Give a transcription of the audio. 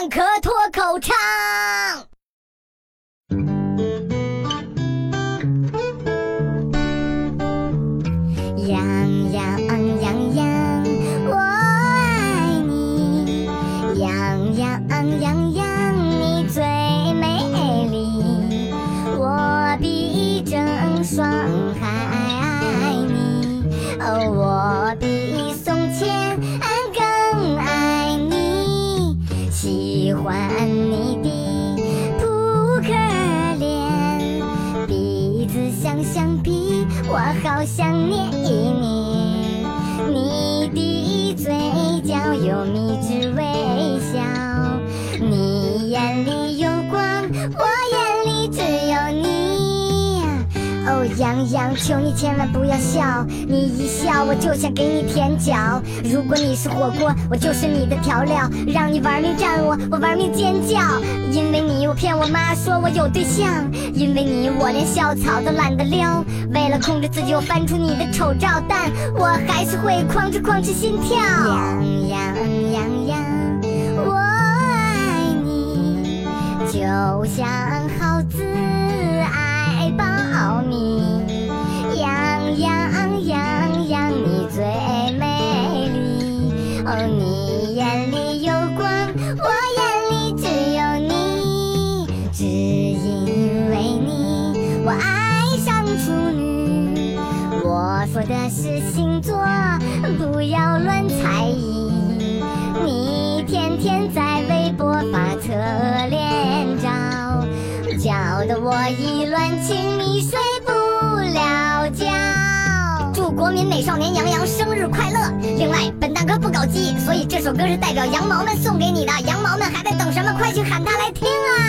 蛋壳脱口唱。养养养养，我爱你。养养养养，你最美丽。我比郑爽还爱你，哦，橡皮，我好想捏一捏。你的嘴角有迷之微笑，你眼里有光，我眼里只有你。哦，洋洋，求你千万不要笑，你一笑我就想给你舔脚。如果你是火锅，我就是你的调料，让你玩命占我，我玩命尖叫。因为你，我骗我妈说我有对象；因为你，我连校草都懒得撩。为了控制自己，我翻出你的丑照，但我还是会哐哧哐哧心跳。洋洋洋洋，我爱你，就像耗子只因为你，我爱上处女。我说的是星座，不要乱猜疑。你天天在微博发侧脸照，搅得我意乱情迷，睡不了觉。祝国民美少年杨洋生日快乐！另外，本蛋哥不搞基，所以这首歌是代表羊毛们送给你的。羊毛们还在等什么？快去喊他来听啊！